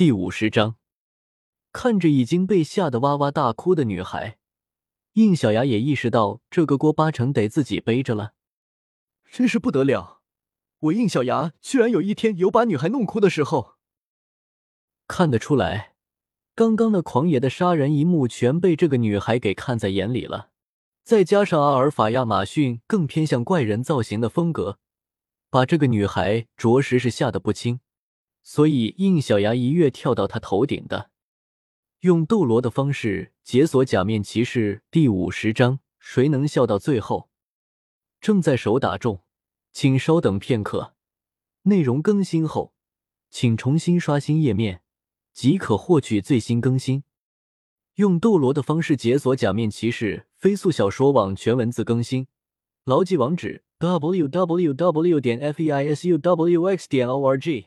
第五十章，看着已经被吓得哇哇大哭的女孩，应小牙也意识到这个锅八成得自己背着了。真是不得了，我应小牙居然有一天有把女孩弄哭的时候。看得出来，刚刚那狂野的杀人一幕全被这个女孩给看在眼里了。再加上阿尔法亚马逊更偏向怪人造型的风格，把这个女孩着实是吓得不轻。所以，应小牙一跃跳到他头顶的，用斗罗的方式解锁假面骑士第五十章。谁能笑到最后？正在手打中，请稍等片刻。内容更新后，请重新刷新页面，即可获取最新更新。用斗罗的方式解锁假面骑士飞速小说网全文字更新，牢记网址：w w w. 点 f e i s u w x 点 o r g。